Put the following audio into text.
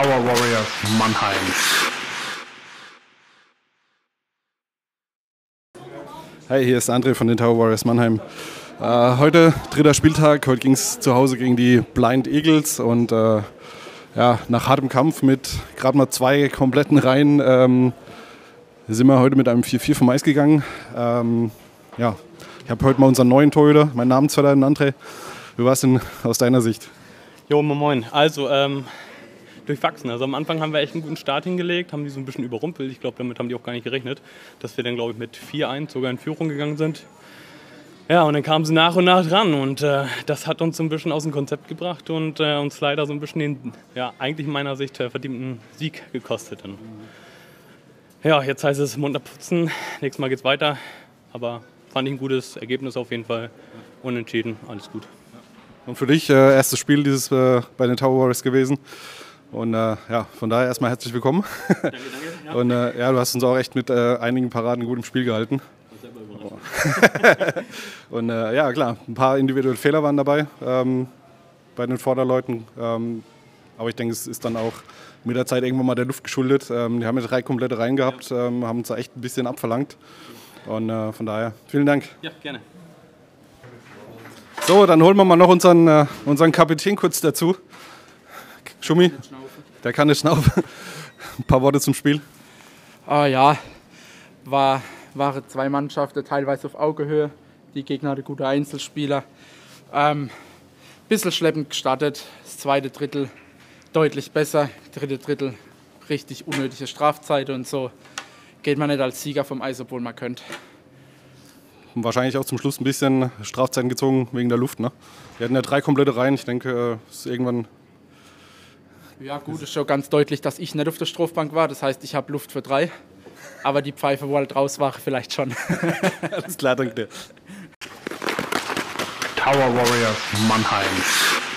Tower Warriors Mannheim. Hi, hier ist André von den Tower Warriors Mannheim. Äh, heute dritter Spieltag. Heute ging es zu Hause gegen die Blind Eagles und äh, ja, nach hartem Kampf mit gerade mal zwei kompletten Reihen ähm, sind wir heute mit einem 4-4 vom Eis gegangen. Ähm, ja, ich habe heute mal unseren neuen Torhüter, mein Namensvetter, André. Wie war es denn aus deiner Sicht? Jo, moin, moin. Also, ähm, durchwachsen. Also am Anfang haben wir echt einen guten Start hingelegt, haben die so ein bisschen überrumpelt. Ich glaube, damit haben die auch gar nicht gerechnet, dass wir dann, glaube ich, mit 4-1 sogar in Führung gegangen sind. Ja, und dann kamen sie nach und nach dran und äh, das hat uns so ein bisschen aus dem Konzept gebracht und äh, uns leider so ein bisschen den, ja, eigentlich in meiner Sicht äh, verdienten Sieg gekostet. Und, ja, jetzt heißt es munter putzen, nächstes Mal geht's weiter, aber fand ich ein gutes Ergebnis auf jeden Fall. Unentschieden, alles gut. Und für dich, äh, erstes Spiel dieses äh, bei den Tower Warriors gewesen. Und äh, ja, von daher erstmal herzlich willkommen. Danke, danke. Ja. Und äh, ja, du hast uns auch echt mit äh, einigen Paraden gut im Spiel gehalten. und äh, ja, klar, ein paar individuelle Fehler waren dabei ähm, bei den Vorderleuten. Ähm, aber ich denke, es ist dann auch mit der Zeit irgendwann mal der Luft geschuldet. Ähm, die haben ja drei komplette Reihen gehabt, ähm, haben uns da echt ein bisschen abverlangt. Und äh, von daher, vielen Dank. Ja, gerne. So, dann holen wir mal noch unseren, äh, unseren Kapitän kurz dazu. Schumi, der kann nicht schnaufen. Ein paar Worte zum Spiel. Ah ja, war, waren zwei Mannschaften teilweise auf Augehöhe. Die Gegner hatten gute Einzelspieler. Ähm, bisschen schleppend gestartet. Das zweite Drittel deutlich besser. Dritte Drittel richtig unnötige Strafzeit und so geht man nicht als Sieger vom Eis, obwohl man könnte. Wahrscheinlich auch zum Schluss ein bisschen Strafzeiten gezogen wegen der Luft. Ne? Wir hatten ja drei komplette Reihen. Ich denke, es ist irgendwann ja, gut, ist schon ganz deutlich, dass ich nicht auf der Strafbank war. Das heißt, ich habe Luft für drei. Aber die Pfeife, wo halt raus war, vielleicht schon. Alles klar, danke dir. Tower Warriors Mannheim.